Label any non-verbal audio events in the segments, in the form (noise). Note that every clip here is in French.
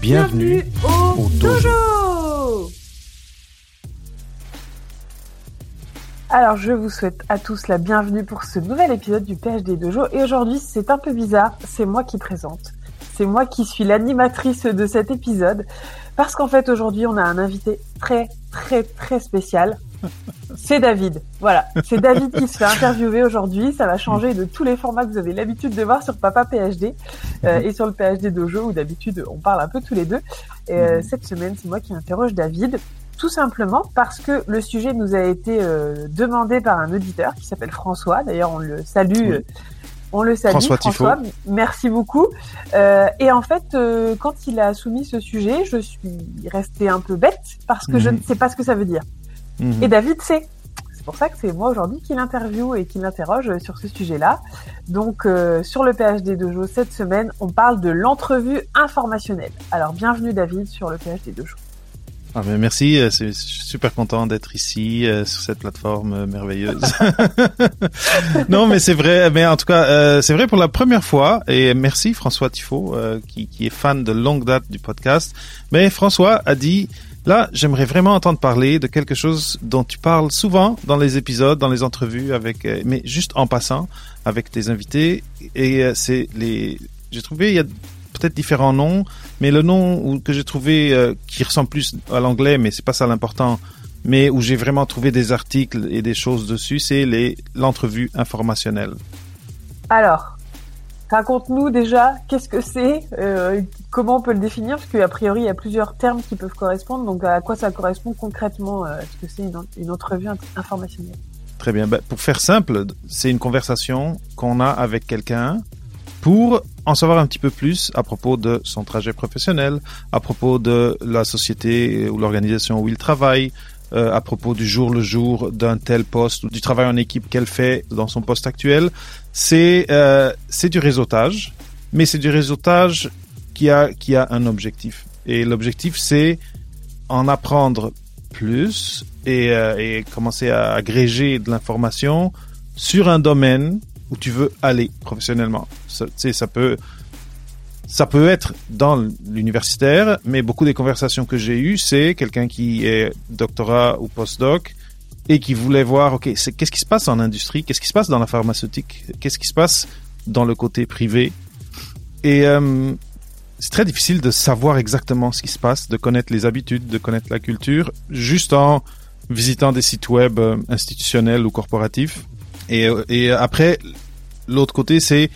Bienvenue. au, au dojo. dojo. Alors, je vous souhaite à tous la bienvenue pour ce nouvel épisode du PhD Dojo. Et aujourd'hui, c'est un peu bizarre, c'est moi qui présente. C'est moi qui suis l'animatrice de cet épisode. Parce qu'en fait, aujourd'hui, on a un invité très, très, très spécial. C'est David. Voilà. C'est David qui se fait interviewer aujourd'hui. Ça va changer de tous les formats que vous avez l'habitude de voir sur Papa PhD euh, et sur le PhD Dojo où d'habitude on parle un peu tous les deux. Et euh, cette semaine, c'est moi qui interroge David. Tout simplement parce que le sujet nous a été euh, demandé par un auditeur qui s'appelle François. D'ailleurs, on le salue. Oui. euh, On le salue, François François. Merci beaucoup. Euh, et en fait, euh, quand il a soumis ce sujet, je suis restée un peu bête parce que je Mhm. ne sais pas ce que ça veut dire. Mhm. Et David sait. C'est pour ça que c'est moi aujourd'hui qui l'interviewe et qui l'interroge sur ce sujet-là. Donc, euh, sur le PhD Dojo cette semaine, on parle de l'entrevue informationnelle. Alors, bienvenue David sur le PhD Dojo. Ah ben merci, euh, c'est- super content d'être ici euh, sur cette plateforme euh, merveilleuse. (laughs) non, mais c'est vrai, mais en tout cas, euh, c'est vrai pour la première fois. Et merci François Tifo, euh, qui, qui est fan de longue date du podcast. Mais François a dit, là, j'aimerais vraiment entendre parler de quelque chose dont tu parles souvent dans les épisodes, dans les entrevues, avec, euh, mais juste en passant avec tes invités. Et c'est les, j'ai trouvé, il y a peut-être différents noms, mais le nom que j'ai trouvé euh, qui ressemble plus à l'anglais, mais c'est pas ça l'important, mais où j'ai vraiment trouvé des articles et des choses dessus, c'est les l'entrevue informationnelle. Alors, raconte-nous déjà qu'est-ce que c'est, euh, comment on peut le définir, parce qu'a priori il y a plusieurs termes qui peuvent correspondre. Donc, à quoi ça correspond concrètement euh, Est-ce que c'est une, une entrevue informationnelle? Très bien. Ben, pour faire simple, c'est une conversation qu'on a avec quelqu'un pour en savoir un petit peu plus à propos de son trajet professionnel, à propos de la société ou l'organisation où il travaille, euh, à propos du jour le jour d'un tel poste ou du travail en équipe qu'elle fait dans son poste actuel. C'est euh, c'est du réseautage, mais c'est du réseautage qui a qui a un objectif. Et l'objectif c'est en apprendre plus et, euh, et commencer à agréger de l'information sur un domaine où tu veux aller professionnellement. Ça, ça peut, ça peut être dans l'universitaire, mais beaucoup des conversations que j'ai eues, c'est quelqu'un qui est doctorat ou postdoc et qui voulait voir, ok, qu'est-ce qui se passe en industrie, qu'est-ce qui se passe dans la pharmaceutique, qu'est-ce qui se passe dans le côté privé? Et euh, c'est très difficile de savoir exactement ce qui se passe, de connaître les habitudes, de connaître la culture, juste en visitant des sites web euh, institutionnels ou corporatifs. Et, après, l'autre côté, c'est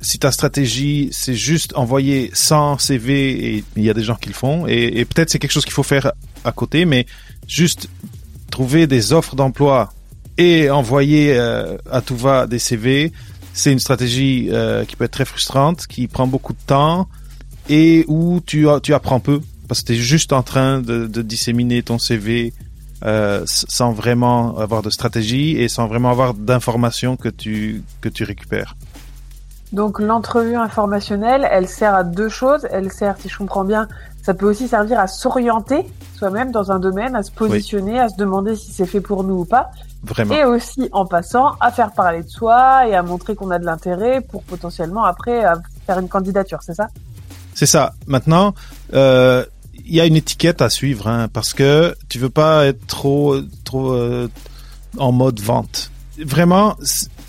si ta stratégie, c'est juste envoyer 100 CV, et il y a des gens qui le font, et, peut-être c'est quelque chose qu'il faut faire à côté, mais juste trouver des offres d'emploi et envoyer euh, à tout va des CV, c'est une stratégie euh, qui peut être très frustrante, qui prend beaucoup de temps et où tu, apprends peu. Parce que tu es juste en train de disséminer ton CV euh, sans vraiment avoir de stratégie et sans vraiment avoir d'informations que tu, que tu récupères. Donc l'entrevue informationnelle, elle sert à deux choses. Elle sert, si je comprends bien, ça peut aussi servir à s'orienter soi-même dans un domaine, à se positionner, à se demander si c'est fait pour nous ou pas, Vraiment. et aussi en passant à faire parler de soi et à montrer qu'on a de l'intérêt pour potentiellement après faire une candidature, c'est ça? C'est ça. Maintenant, euh, il y a une étiquette à suivre hein, parce que tu veux pas être trop trop euh, en mode vente. Vraiment,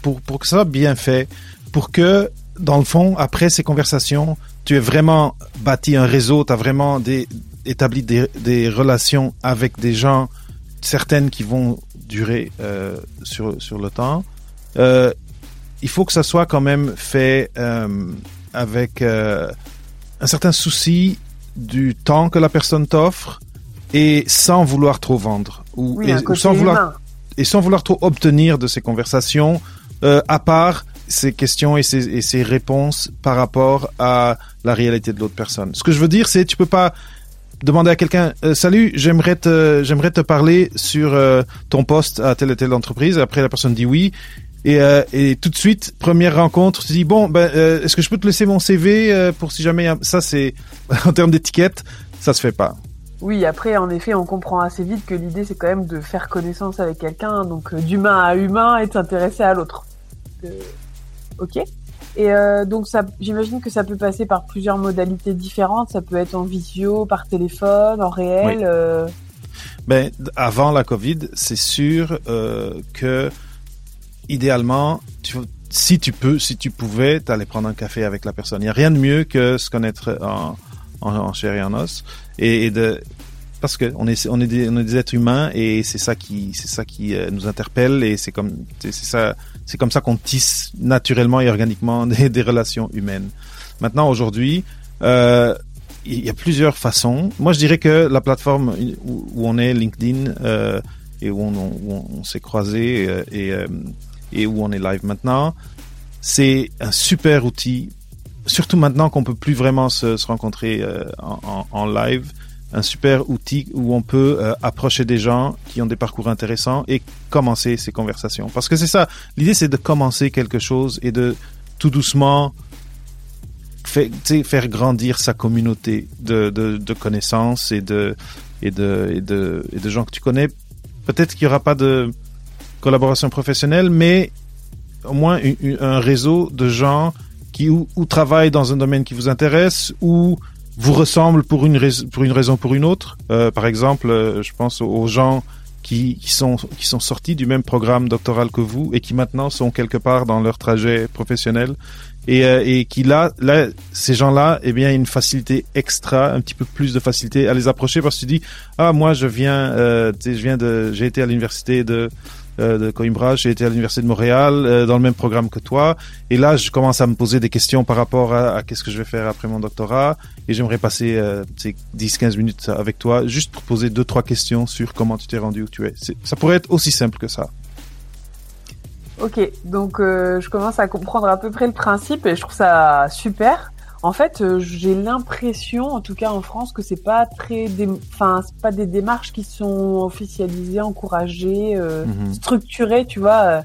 pour pour que ça soit bien fait, pour que dans le fond, après ces conversations, tu aies vraiment bâti un réseau, tu as vraiment établi des, relations avec des gens, certaines qui vont durer euh, sur sur le temps. Euh, il faut que ça soit quand même fait avec un certain souci du temps que la personne t'offre et sans vouloir trop vendre ou, Oui, et- ou sans vouloir humain. et sans vouloir trop obtenir de ces conversations euh, à part ces questions et ces, et ces réponses par rapport à la réalité de l'autre personne. Ce que je veux dire, c'est tu peux pas demander à quelqu'un euh, salut j'aimerais te j'aimerais te parler sur euh, ton poste à telle et telle entreprise après la personne dit oui et, euh, et tout de suite première rencontre tu dis bon ben euh, est-ce que je peux te laisser mon CV euh, pour si jamais ça c'est (laughs) en termes d'étiquette ça se fait pas Oui, après, en effet, on comprend assez vite que l'idée, c'est quand même de faire connaissance avec quelqu'un, donc euh, d'humain à humain et de s'intéresser à l'autre. Euh, ok. Et euh, donc, ça, j'imagine que ça peut passer par plusieurs modalités différentes. Ça peut être en visio, par téléphone, en réel. Oui. euh, Ben, avant la Covid, c'est sûr que idéalement, tu, si tu peux, si tu pouvais, t'allais prendre un café avec la personne. Il n'y a rien de mieux que se connaître en, en, en chair et en os et, et de parce que on est on est des, on est des êtres humains et c'est ça qui c'est ça qui euh, nous interpelle et c'est comme c'est ça c'est comme ça qu'on tisse naturellement et organiquement (laughs) des, des relations humaines. Maintenant aujourd'hui. Euh, il y a plusieurs façons. Moi, je dirais que la plateforme où, où on est, LinkedIn, euh, et où on, où on s'est croisé euh, et, euh, et où on est live maintenant, c'est un super outil. Surtout maintenant qu'on peut plus vraiment se, rencontrer euh, en, live, un super outil où on peut euh, approcher des gens qui ont des parcours intéressants et commencer ces conversations. Parce que c'est ça, l'idée c'est de commencer quelque chose et de tout doucement faire grandir sa communauté de connaissances et de, et, de, et, de, et de gens que tu connais. Peut-être qu'il n'y aura pas de collaboration professionnelle, mais au moins un réseau de gens qui ou, travaillent dans un domaine qui vous intéresse ou vous ressemblent pour une, rais- pour une raison ou pour une autre. Euh, par exemple, euh, je pense aux gens qui, qui, sont, qui sont sortis du même programme doctoral que vous et qui maintenant sont quelque part dans leur trajet professionnel et, euh, et qui là, là, ces gens-là, eh bien, une facilité extra, un petit peu plus de facilité à les approcher parce que tu dis, ah, moi, je viens, je viens de, j'ai été à l'université de, de Coimbra, j'ai été à l'université de Montréal, euh, dans le même programme que toi, et là, je commence à me poser des questions par rapport à, à qu'est-ce que je vais faire après mon doctorat, et j'aimerais passer, euh, sais, 10-15 minutes avec toi, juste pour poser deux, trois questions sur comment tu t'es rendu où tu es. Ça pourrait être aussi simple que ça. Ok, donc euh, je commence à comprendre à peu près le principe et je trouve ça super. En fait, euh, j'ai l'impression, en tout cas en France, que c'est pas très, enfin, c'est pas des démarches qui sont officialisées, encouragées, euh, Mhm. structurées, tu vois. euh,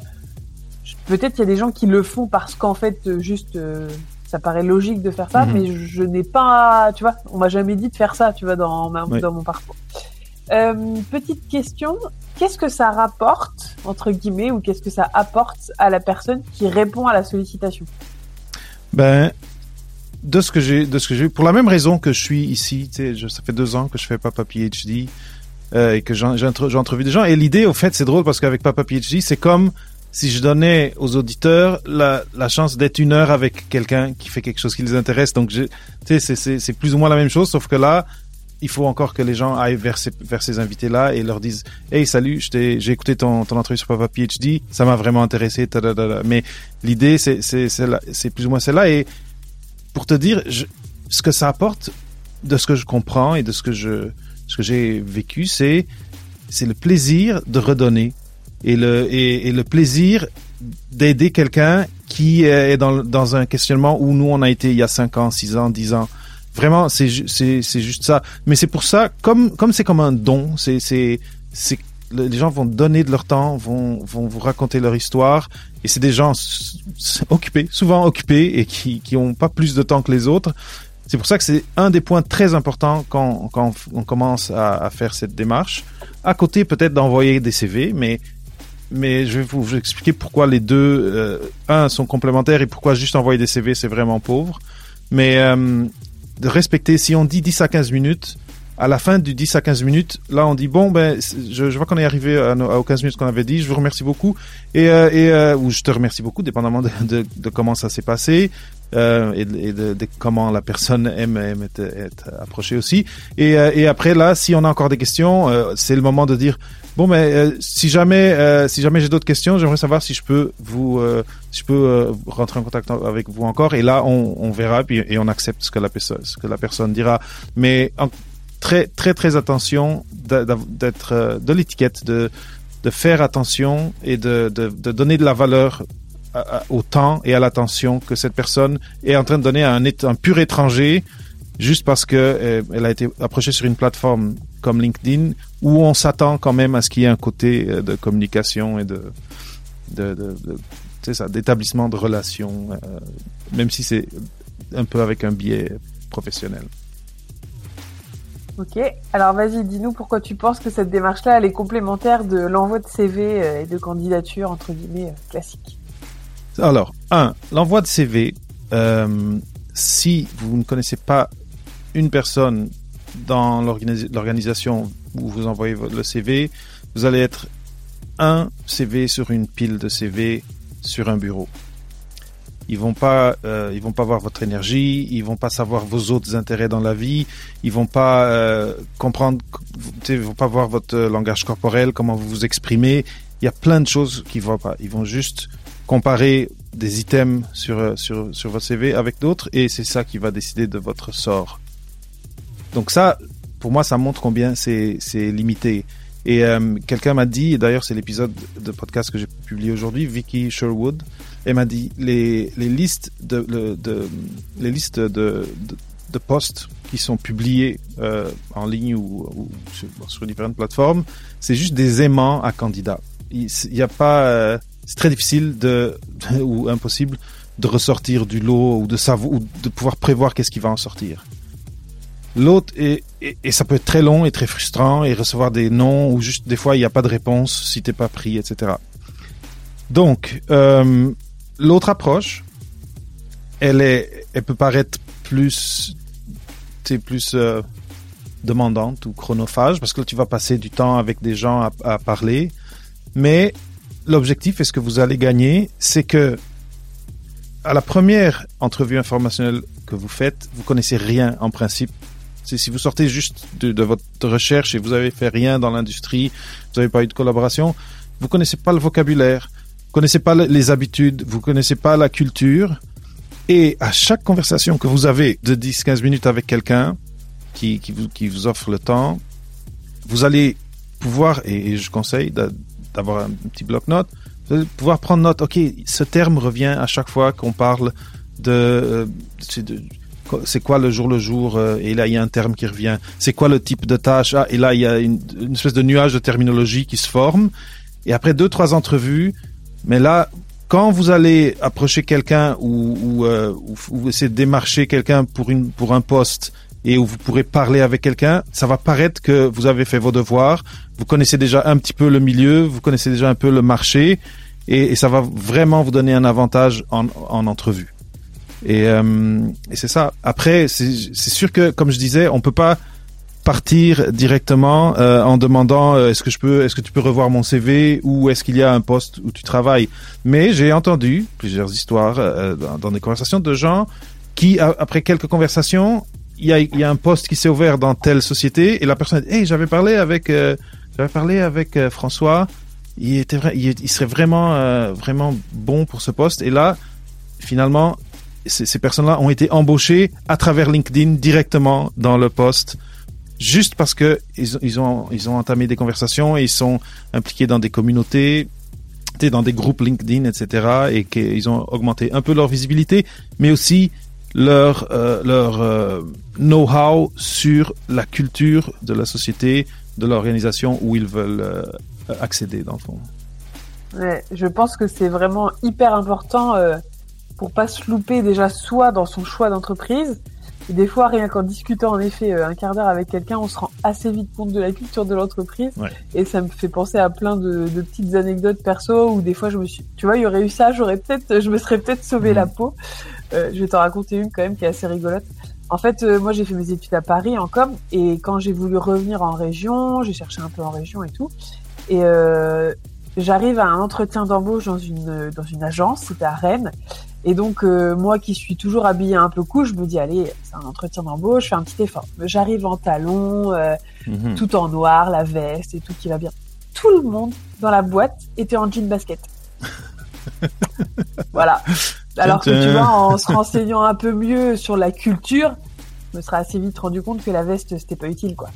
Peut-être qu'il y a des gens qui le font parce qu'en fait, juste, euh, ça paraît logique de faire ça, Mhm. mais je, je n'ai pas, tu vois, on m'a jamais dit de faire ça, tu vois, dans, ma- Oui. dans mon parcours. Petite question, qu'est-ce que ça rapporte, entre guillemets, ou qu'est-ce que ça apporte à la personne qui répond à la sollicitation? Ben, de ce que j'ai, de ce que j'ai, pour la même raison que je suis ici, je- ça fait deux ans que je fais Papa PhD euh, et que j'en- j'ai entre- j'ai entrevu des gens. Et l'idée, au fait, c'est drôle parce qu'avec Papa PhD, c'est comme si je donnais aux auditeurs la, la chance d'être une heure avec quelqu'un qui fait quelque chose qui les intéresse. Donc, c'est- plus ou moins la même chose, sauf que là, il faut encore que les gens aillent vers ces, vers ces invités-là et leur disent Hey, salut, j'ai écouté ton, ton entrevue sur Papa PhD, ça m'a vraiment intéressé. tadadada. Mais l'idée, c'est plus ou moins celle-là. Et pour te dire, ce que ça apporte, de ce que je comprends et de ce que je ce que j'ai vécu, c'est c'est le plaisir de redonner et le et, le plaisir d'aider quelqu'un qui est dans, dans un questionnement où nous on a été il y a 5 ans, 6 ans, 10 ans. Vraiment, c'est c'est juste ça. Mais c'est pour ça, comme comme c'est comme un don, c'est c'est c'est les gens vont donner de leur temps, vont vous raconter leur histoire, et c'est des gens occupés, souvent occupés et qui qui ont pas plus de temps que les autres. C'est pour ça que c'est un des points très importants quand on commence à, faire cette démarche. À côté peut-être d'envoyer des CV, mais je vais vous, vous expliquer pourquoi les deux, euh, un, sont complémentaires et pourquoi juste envoyer des CV, c'est vraiment pauvre. Mais euh, de respecter, si on dit 10 à 15 minutes, à la fin du 10 à 15 minutes, là on dit bon ben je, vois qu'on est arrivé à, aux 15 minutes qu'on avait dit, je vous remercie beaucoup et, euh, euh, ou je te remercie beaucoup, dépendamment de, comment ça s'est passé euh, et, de, comment la personne aime, être, approchée aussi. Et, après là, si on a encore des questions, c'est le moment de dire bon mais euh, si jamais si jamais j'ai d'autres questions, j'aimerais savoir si je peux vous si je peux rentrer en contact avec vous encore. Et là on, verra puis, et on accepte ce que la personne ce que la personne dira. Mais très très très attention d'être euh, de l'étiquette de faire attention et de, donner de la valeur au temps et à l'attention que cette personne est en train de donner à un, pur étranger juste parce que euh, elle a été approchée sur une plateforme comme LinkedIn où on s'attend quand même à ce qu'il y ait un côté euh, de communication et de, d'établissement de relations, même si c'est un peu avec un biais professionnel. Ok, alors vas-y, dis-nous pourquoi tu penses que cette démarche-là, elle est complémentaire de l'envoi de CV euh, et de candidature, entre guillemets, euh, classique. Alors, un, l'envoi de CV, euh, si vous ne connaissez pas une personne dans l'organisation où vous envoyez le CV, vous allez être un CV sur une pile de CV sur un bureau. Ils vont pas, euh, ils vont pas voir votre énergie, ils vont pas savoir vos autres intérêts dans la vie, ils vont pas euh, comprendre, ils vont pas voir votre langage corporel, comment vous vous exprimez. Il y a plein de choses qu'ils voient pas. Ils vont juste comparer des items sur euh, sur sur votre CV avec d'autres et c'est ça qui va décider de votre sort. Donc ça, pour moi, ça montre combien c'est c'est limité. Et euh, quelqu'un m'a dit, d'ailleurs c'est l'épisode de podcast que j'ai publié aujourd'hui, Vicky Sherwood, elle m'a dit les, les listes de, de, les listes de, de, de, postes qui sont publiés euh, en ligne ou, ou sur, sur, différentes plateformes, c'est juste des aimants à candidats. Il n'y a pas, euh, c'est très difficile de (laughs) ou impossible de ressortir du lot ou de savoir ou de pouvoir prévoir qu'est-ce qui va en sortir. L'autre est, et, ça peut être très long et très frustrant et recevoir des noms ou juste des fois il n'y a pas de réponse si t'es pas pris, etc. Donc euh, l'autre approche, elle est, elle peut paraître plus, plus euh, demandante ou chronophage parce que tu vas passer du temps avec des gens à, à parler, mais l'objectif et ce que vous allez gagner, c'est que à la première entrevue informationnelle que vous faites, vous connaissez rien en principe si vous sortez juste de, votre recherche et vous avez fait rien dans l'industrie, vous n'avez pas eu de collaboration, vous connaissez pas le vocabulaire, vous connaissez pas les habitudes, vous connaissez pas la culture. Et à chaque conversation que vous avez de 10-15 minutes avec quelqu'un qui, vous, offre le temps, vous allez pouvoir, et, je conseille d'avoir un petit bloc-notes, pouvoir prendre note, ok, ce terme revient à chaque fois qu'on parle de, euh, de c'est quoi le jour le jour euh, et là il y a un terme qui revient. C'est quoi le type de tâche? Ah, et là il y a une, une, espèce de nuage de terminologie qui se forme. Et après deux trois entrevues mais là quand vous allez approcher quelqu'un ou, ou, euh, ou, essayer de démarcher quelqu'un pour une pour un poste et où vous pourrez parler avec quelqu'un ça va paraître que vous avez fait vos devoirs vous connaissez déjà un petit peu le milieu vous connaissez déjà un peu le marché et, et ça va vraiment vous donner un avantage en, en entrevue et, euh, et c'est ça. Après, c'est sûr que, comme je disais, on peut pas partir directement euh, en demandant euh, est-ce que je peux est-ce que tu peux revoir mon CV ou est-ce qu'il y a un poste où tu travailles. Mais j'ai entendu plusieurs histoires euh, dans, dans, des conversations de gens qui après quelques conversations il y a, y a un poste qui s'est ouvert dans telle société et la personne dit hey j'avais parlé avec euh, j'avais parlé avec euh, François. Il était il, serait vraiment vraiment bon pour ce poste. Et là finalement ces personnes-là ont été embauchées à travers LinkedIn directement dans le poste, juste parce que ils, ils, ont ils ont entamé des conversations et ils sont impliqués dans des communautés, dans des groupes LinkedIn, etc. et qu'ils ont augmenté un peu leur visibilité, mais aussi leur euh, leur euh, know-how sur la culture de la société, de l'organisation où ils veulent euh, accéder dans le fond. Ouais, je pense que c'est vraiment hyper important euh, pour pas se louper déjà soit dans son choix d'entreprise. Et des fois, rien qu'en discutant en effet euh, un quart d'heure avec quelqu'un, on se rend assez vite compte de la culture de l'entreprise. Ouais. Et ça me fait penser à plein de, de, petites anecdotes perso où des fois je me suis, tu vois, il y aurait eu ça, j'aurais peut-être, je me serais peut-être sauvé mmh. la peau. Euh, je vais t'en raconter une quand même qui est assez rigolote. En fait, euh, moi j'ai fait mes études à Paris en com et quand j'ai voulu revenir en région, j'ai cherché un peu en région et tout. Et euh, j'arrive à un entretien d'embauche dans une dans une agence, c'était à Rennes, et donc, euh, moi qui suis toujours habillée un peu cool, je me dis, allez, c'est un entretien d'embauche, je fais un petit effort. J'arrive en talons, euh, mmh. tout en noir, la veste et tout qui va bien. Tout le monde dans la boîte était en jean basket. (laughs) voilà. Alors que tu vois, en se renseignant un peu mieux sur la culture, je me serais assez vite rendu compte que la veste, c'était pas utile, quoi.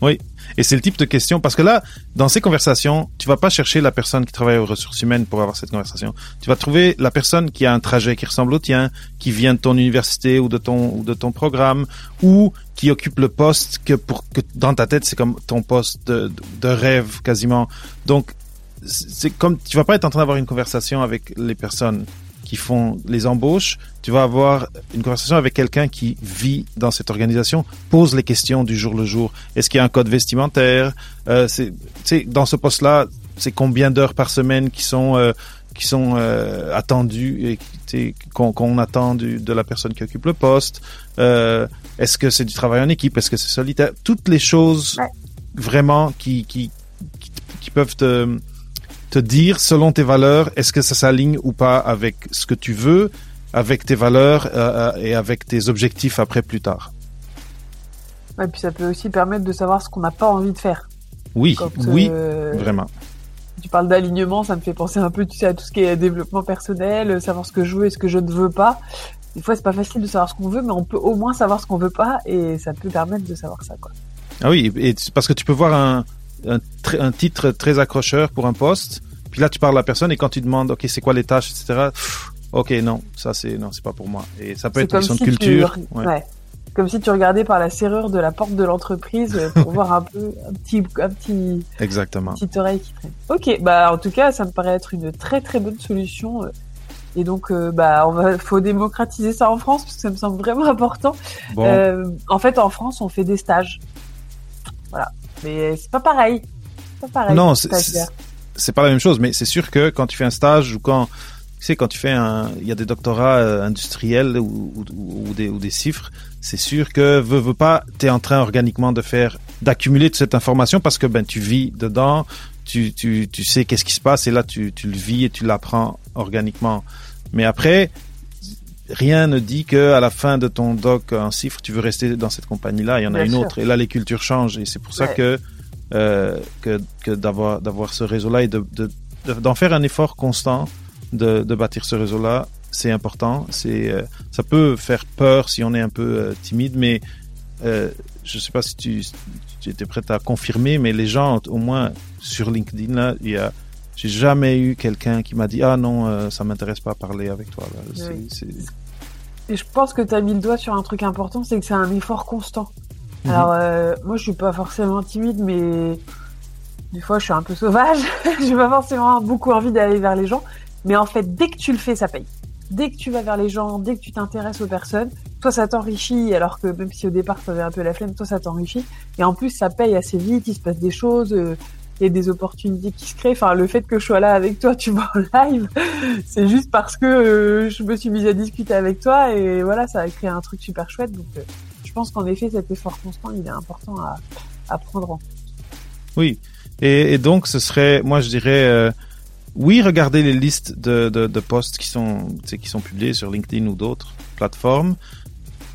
Oui. Et c'est le type de question parce que là, dans ces conversations, tu vas pas chercher la personne qui travaille aux ressources humaines pour avoir cette conversation. Tu vas trouver la personne qui a un trajet qui ressemble au tien, qui vient de ton université ou de ton ou de ton programme, ou qui occupe le poste que pour que dans ta tête c'est comme ton poste de, de rêve quasiment. Donc c'est comme tu vas pas être en train d'avoir une conversation avec les personnes qui font les embauches, tu vas avoir une conversation avec quelqu'un qui vit dans cette organisation, pose les questions du jour le jour. Est-ce qu'il y a un code vestimentaire? Euh, C'est dans ce poste-là, c'est combien d'heures par semaine qui sont euh, qui sont euh, attendues et qu'on attend du, de la personne qui occupe le poste? Euh, Est-ce que c'est du travail en équipe? Est-ce que c'est solitaire? Toutes les choses vraiment qui, qui qui qui peuvent te te dire selon tes valeurs, est-ce que ça s'aligne ou pas avec ce que tu veux, avec tes valeurs euh, euh, et avec tes objectifs après plus tard. Ouais, puis ça peut aussi permettre de savoir ce qu'on n'a pas envie de faire. Oui, Quand, oui, euh, vraiment. Tu parles d'alignement, ça me fait penser un peu, tu sais, à tout ce qui est développement personnel, savoir ce que je veux et ce que je ne veux pas. Des fois, c'est pas facile de savoir ce qu'on veut, mais on peut au moins savoir ce qu'on veut pas, et ça peut permettre de savoir ça, quoi. Ah oui, et parce que tu peux voir un, un, tr- un titre très accrocheur pour un poste, puis là tu parles à la personne et quand tu demandes, ok, c'est quoi les tâches, etc. pff, Ok, non, ça c'est non, c'est pas pour moi. Et ça peut être une question de culture. Tu... ouais. ouais. Comme si tu regardais par la serrure de la porte de l'entreprise pour (laughs) voir un peu un petit un petit Exactement. petite oreille qui traîne. Ok, bah en tout cas, ça me paraît être une très très bonne solution. euh, Et donc, euh, bah, on va, faut démocratiser ça en France parce que ça me semble vraiment important. Bon, Euh, en fait, en France, on fait des stages. Voilà, mais c'est pas pareil. Pas pareil. non, c'est pas la même chose, mais c'est sûr que quand tu fais un stage ou quand tu sais quand tu fais un, il y a des doctorats euh, industriels ou, ou, ou des ou des chiffres, c'est sûr que veux veux pas, t'es en train organiquement de faire d'accumuler toute cette information parce que ben tu vis dedans, tu tu tu sais qu'est-ce qui se passe et là tu tu le vis et tu l'apprends organiquement. Mais après rien ne dit que à la fin de ton doc en chiffre, tu veux rester dans cette compagnie-là. Il y en a une sûr. autre et là les cultures changent et c'est pour ça que euh, que, que d'avoir d'avoir ce réseau-là et de de- de- d'en faire un effort constant de, de bâtir ce réseau-là, c'est important. C'est euh, ça peut faire peur si on est un peu euh, timide, mais je sais pas si tu, si tu étais prête à confirmer, mais les gens au moins sur LinkedIn là, il y a j'ai jamais eu quelqu'un qui m'a dit ah non euh, ça m'intéresse pas à parler avec toi. là. C'est- Oui. c'est- Et je pense que tu as mis le doigt sur un truc important, c'est que c'est un effort constant. Mhm. Alors, euh, moi, je suis pas forcément timide, mais des fois, je suis un peu sauvage. (laughs) J'ai pas forcément beaucoup envie d'aller vers les gens. Mais en fait, dès que tu le fais, ça paye. Dès que tu vas vers les gens, dès que tu t'intéresses aux personnes, toi, ça t'enrichit, alors que même si au départ, tu avais un peu la flemme, toi, ça t'enrichit. Et en plus, ça paye assez vite, il se passe des choses, euh, il y a des opportunités qui se créent. Enfin, le fait que je sois là avec toi, tu vois, en live, (laughs) c'est juste parce que euh, je me suis mise à discuter avec toi et voilà, ça a créé un truc super chouette. Donc, euh, je pense qu'en effet, cet effort constant, il est important à, à prendre en compte. Oui. Et, donc, ce serait, moi, je dirais, euh, oui, regardez les listes de, de, de posts qui sont, qui sont publiés sur LinkedIn ou d'autres plateformes.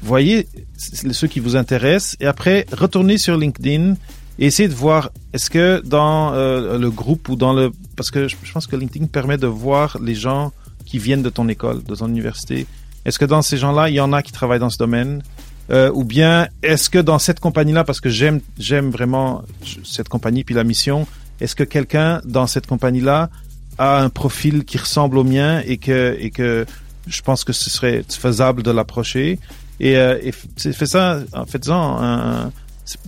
Voyez ceux qui vous intéressent et après, retournez sur LinkedIn et essayez de voir est-ce que dans euh, le groupe ou dans le... Parce que je, pense que LinkedIn permet de voir les gens qui viennent de ton école, de ton université. Est-ce que dans ces gens-là, il y en a qui travaillent dans ce domaine? Euh, ou bien est-ce que dans cette compagnie-là, parce que j'aime j'aime vraiment cette compagnie puis la mission, est-ce que quelqu'un dans cette compagnie-là a un profil qui ressemble au mien et que et que je pense que ce serait faisable de l'approcher? Et, euh, et f- c'est- faites ça en faisant un,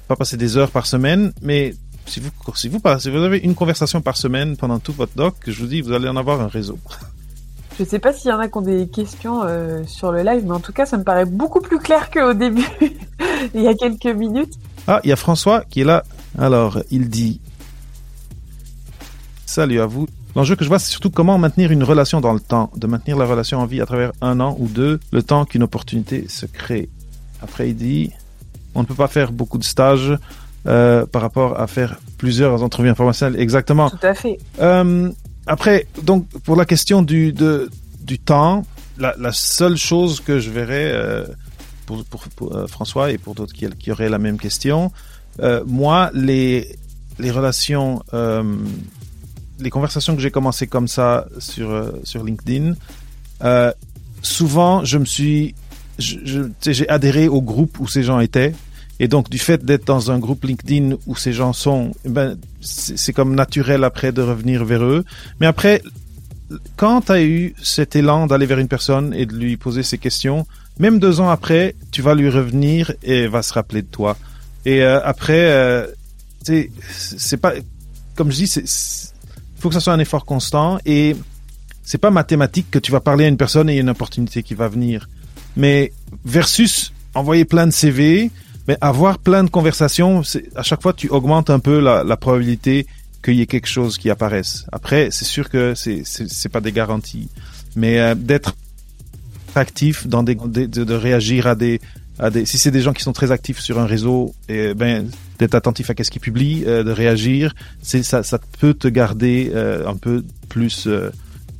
pas passer des heures par semaine, mais si vous si vous passez- si vous avez une conversation par semaine pendant tout votre doc, je vous dis vous allez en avoir un réseau. Je sais pas s'il y en a qui ont des questions euh, sur le live, mais en tout cas, ça me paraît beaucoup plus clair qu'au début, (laughs) il y a quelques minutes. Ah, il y a François qui est là. Alors, il dit Salut à vous. L'enjeu que je vois, c'est surtout comment maintenir une relation dans le temps, de maintenir la relation en vie à travers un an ou deux, le temps qu'une opportunité se crée. Après, il dit On ne peut pas faire beaucoup de stages euh, par rapport à faire plusieurs entrevues informationnelles. Exactement. Tout à fait. Euh, après, donc pour la question du de, du temps, la, la seule chose que je verrais euh, pour, pour, pour, François et pour d'autres qui, qui auraient la même question, moi les les relations, les conversations que j'ai commencé comme ça sur sur LinkedIn, souvent je me suis j'ai adhéré au groupe où ces gens étaient Et donc, du fait d'être dans un groupe LinkedIn où ces gens sont, eh ben, c'est comme naturel après de revenir vers eux. Mais après, quand tu as eu cet élan d'aller vers une personne et de lui poser ces questions, même deux ans après, tu vas lui revenir et va se rappeler de toi. Et euh, après, euh, c'est pas, comme je dis, c'est, faut que ça soit un effort constant et c'est pas mathématique que tu vas parler à une personne et il y a une opportunité qui va venir. Mais versus envoyer plein de CV, mais avoir plein de conversations, à chaque fois tu augmentes un peu la, la probabilité qu'il y ait quelque chose qui apparaisse. Après, c'est sûr que c'est c'est pas des garanties, mais euh, d'être actif dans des de, de, réagir à des à des si c'est des gens qui sont très actifs sur un réseau et ben d'être attentif à qu'est-ce qu'ils publient euh, de réagir c'est ça ça peut te garder euh, un peu plus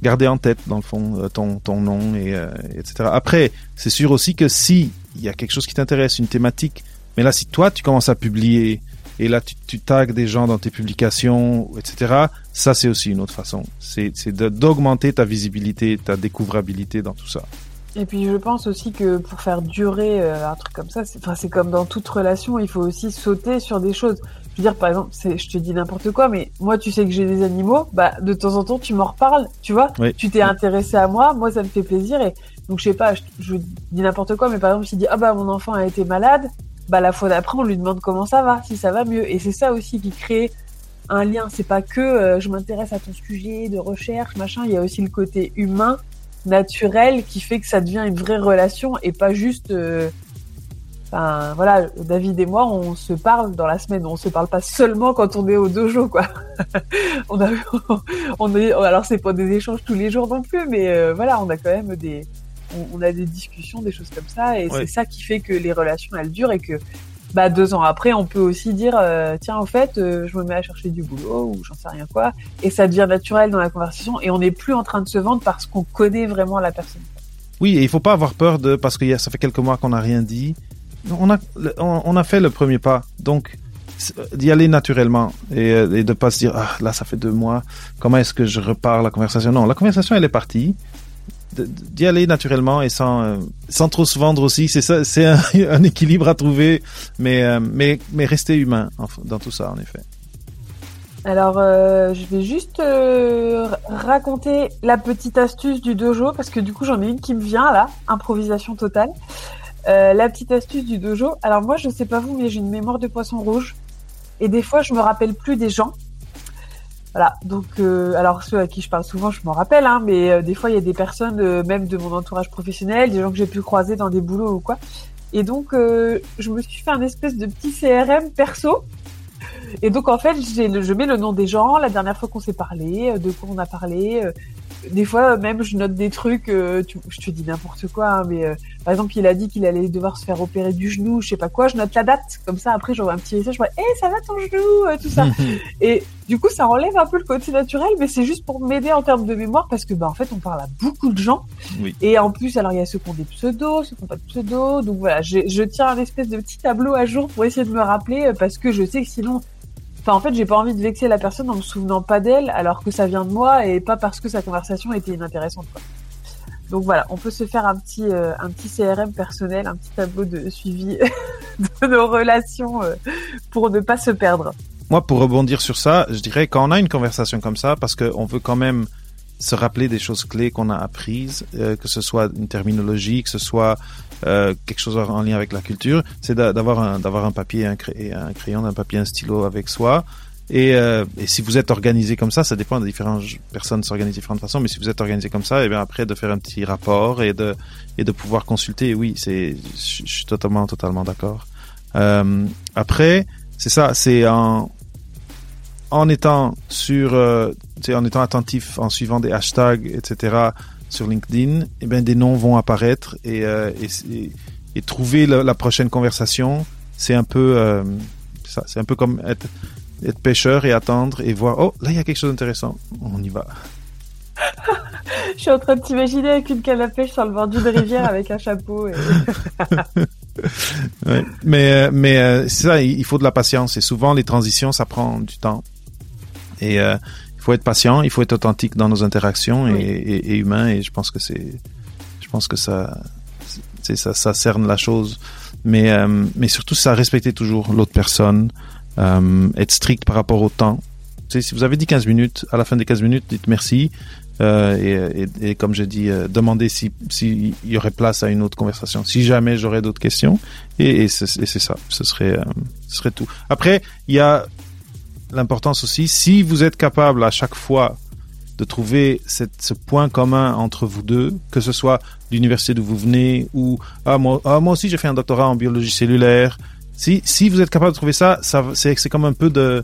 garder en tête dans le fond ton ton nom et etc après c'est sûr aussi que si il y a quelque chose qui t'intéresse une thématique mais là si toi tu commences à publier et là tu, tu tags des gens dans tes publications, etc. Ça, c'est aussi une autre façon. C'est d'augmenter ta visibilité, ta découvrabilité dans tout ça. Et puis je pense aussi que pour faire durer euh, un truc comme ça, c'est comme dans toute relation, il faut aussi sauter sur des choses. Je veux dire, par exemple, je te dis n'importe quoi, mais moi, tu sais que j'ai des animaux, bah de temps en temps, tu m'en reparles, tu vois. Tu t'es intéressé à moi, moi, ça me fait plaisir. Et donc, je sais pas, je, je dis n'importe quoi, mais par exemple, je dis, ah bah mon enfant a été malade, bah la fois d'après on lui demande comment ça va, si ça va mieux. Et c'est ça aussi qui crée un lien. C'est pas que euh, je m'intéresse à ton sujet de recherche, machin. Il y a aussi le côté humain, naturel, qui fait que ça devient une vraie relation et pas juste. Euh, enfin voilà, David et moi, on se parle dans la semaine. On se parle pas seulement quand on est au dojo, quoi. (laughs) on a, (laughs) on est, alors c'est pas des échanges tous les jours non plus, mais euh, voilà, on a quand même des on, a des discussions, des choses comme ça, et c'est ça qui fait que les relations elles durent et que bah, deux ans après, on peut aussi dire euh, tiens, en fait, euh, je me mets à chercher du boulot ou j'en sais rien quoi, et ça devient naturel dans la conversation et on n'est plus en train de se vendre parce qu'on connaît vraiment la personne. Oui, et il faut pas avoir peur de parce que ça fait quelques mois qu'on n'a rien dit. On a on a fait le premier pas, donc d'y aller naturellement et, et de pas se dire ah là ça fait deux mois. Comment est-ce que je repars la conversation? Non la conversation elle est partie d'y aller naturellement et sans euh, sans trop se vendre aussi. C'est ça c'est un, (laughs) équilibre à trouver mais euh, mais mais rester humain dans tout ça en effet. Alors euh, je vais juste raconter la petite astuce du dojo parce que du coup j'en ai une qui me vient là improvisation totale. La petite astuce du dojo. Alors moi je sais pas vous mais j'ai une mémoire de poisson rouge. Et des fois je me rappelle plus des gens voilà, donc euh, alors ceux à qui je parle souvent, je m'en rappelle, hein, mais euh, des fois il y a des personnes, euh, même de mon entourage professionnel, des gens que j'ai pu croiser dans des boulots ou quoi. Et donc je me suis fait un espèce de petit CRM perso. Et donc en fait, je mets le nom des gens, la dernière fois qu'on s'est parlé, de quoi on a parlé, des fois même je note des trucs euh, je te dis n'importe quoi hein, mais euh, par exemple il a dit qu'il allait devoir se faire opérer du genou je sais pas quoi je note la date comme ça après j'envoie un petit message je vois hey, ça va ton genou euh, tout ça. (laughs) Et du coup ça enlève un peu le côté naturel mais c'est juste pour m'aider en termes de mémoire parce que bah en fait on parle à beaucoup de gens. Et en plus alors il y a ceux qui ont des pseudos ceux qui n'ont pas de pseudos donc voilà je tiens un espèce de petit tableau à jour pour essayer de me rappeler parce que je sais que sinon Enfin, en fait, j'ai pas envie de vexer la personne en me souvenant pas d'elle, alors que ça vient de moi et pas parce que sa conversation était inintéressante. Donc voilà, on peut se faire un petit euh, un petit CRM personnel, un petit tableau de suivi (laughs) de nos relations euh, pour ne pas se perdre. Moi, pour rebondir sur ça, je dirais quand on a une conversation comme ça, parce qu'on veut quand même se rappeler des choses clés qu'on a apprises, euh, que ce soit une terminologie, que ce soit euh, quelque chose en lien avec la culture, c'est d'avoir un, d'avoir un papier, un, crayon, un papier, un stylo avec soi. Et, euh, et, si vous êtes organisé comme ça, ça dépend de différentes personnes s'organisent de différentes façons, mais si vous êtes organisé comme ça, et bien après de faire un petit rapport et de et de pouvoir consulter, oui, c'est je suis totalement totalement d'accord. Euh, après, c'est ça, c'est en en étant sur, euh, en étant attentif, en suivant des hashtags, etc. sur LinkedIn, eh bien des noms vont apparaître et, euh, et, et, trouver la, la, prochaine conversation, c'est un peu euh, ça, c'est un peu comme être, être pêcheur et attendre et voir oh là il y a quelque chose d'intéressant, on y va. (laughs) Je suis en train de t'imaginer avec une canne à pêche sur le bord d'une rivière avec un chapeau. Et... (laughs) ouais. Mais mais c'est ça, il faut de la patience et souvent les transitions ça prend du temps. Et euh, faut être patient, il faut être authentique dans nos interactions et, et, humain. Et je pense que c'est, je pense que ça, ça, ça cerne la chose. Mais, euh, mais surtout, ça respecter toujours l'autre personne, euh, être strict par rapport au temps. Tu sais, si vous avez dit 15 minutes, à la fin des 15 minutes, dites merci. Euh, et, et, et, comme j'ai dit, euh, demandez s'il si, y aurait place à une autre conversation. Si jamais j'aurais d'autres questions. Et, et c'est ça. Ce serait, euh, ce serait tout. Après, il y a l'importance aussi, si vous êtes capable à chaque fois de trouver cette, ce point commun entre vous deux, que ce soit l'université d'où vous venez ou ah moi, ah, moi aussi j'ai fait un doctorat en biologie cellulaire. Si, si vous êtes capable de trouver ça, ça c'est c'est comme un peu de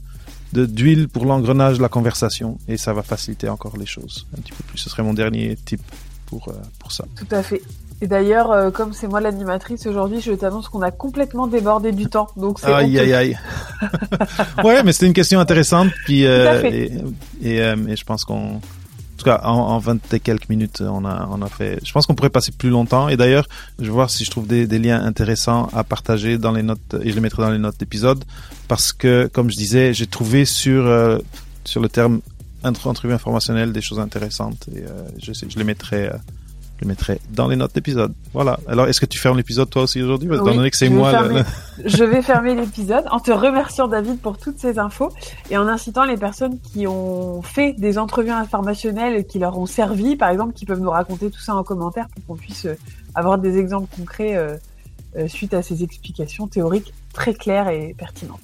d'huile pour l'engrenage de la conversation et ça va faciliter encore les choses un petit peu plus. Ce serait mon dernier tip pour, euh, pour ça. Tout à fait. Et d'ailleurs, euh, comme c'est moi l'animatrice aujourd'hui, je t'annonce qu'on a complètement débordé du temps. Donc c'est aïe aïe aïe. (laughs) ouais, mais c'était une question intéressante. Puis euh, et, et, euh, et, je pense qu'on, en tout cas, en, en 20 et quelques minutes, on a on a fait. Je pense qu'on pourrait passer plus longtemps. Et d'ailleurs, je vais voir si je trouve des, des liens intéressants à partager dans les notes et je les mettrai dans les notes d'épisode parce que, comme je disais, j'ai trouvé sur euh, sur le terme entrevue informationnelle des choses intéressantes et je les mettrai le mettrai dans les notes d'épisode. Voilà. Alors, est-ce que tu fermes l'épisode toi aussi aujourd'hui? Oui, Étant donné que c'est moi. Fermer, je vais fermer l'épisode en te remerciant David pour toutes ces infos et en incitant les personnes qui ont fait des entrevues informationnelles et qui leur ont servi, par exemple, qui peuvent nous raconter tout ça en commentaire pour qu'on puisse euh, avoir des exemples concrets euh, euh, suite à ces explications théoriques très claires et pertinentes.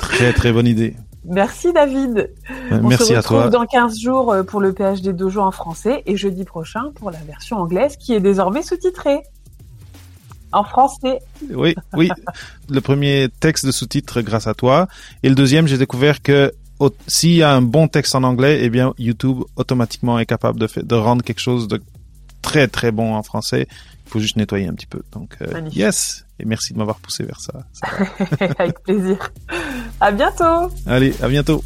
très très bonne idée. Merci David. On Merci se retrouve à toi. dans 15 jours euh, pour le PhD Dojo en français et jeudi prochain pour la version anglaise qui est désormais sous-titrée. En français. Oui, oui. (laughs) le premier texte de sous-titre grâce à toi. Et le deuxième, j'ai découvert que s'il y a un bon texte en anglais, eh bien, YouTube automatiquement est capable de, fait, de rendre quelque chose de très très bon en français. Il faut juste nettoyer un petit peu. Donc, euh, yes. Et merci de m'avoir poussé vers ça. ça (laughs) Avec plaisir. À bientôt. Allez, à bientôt.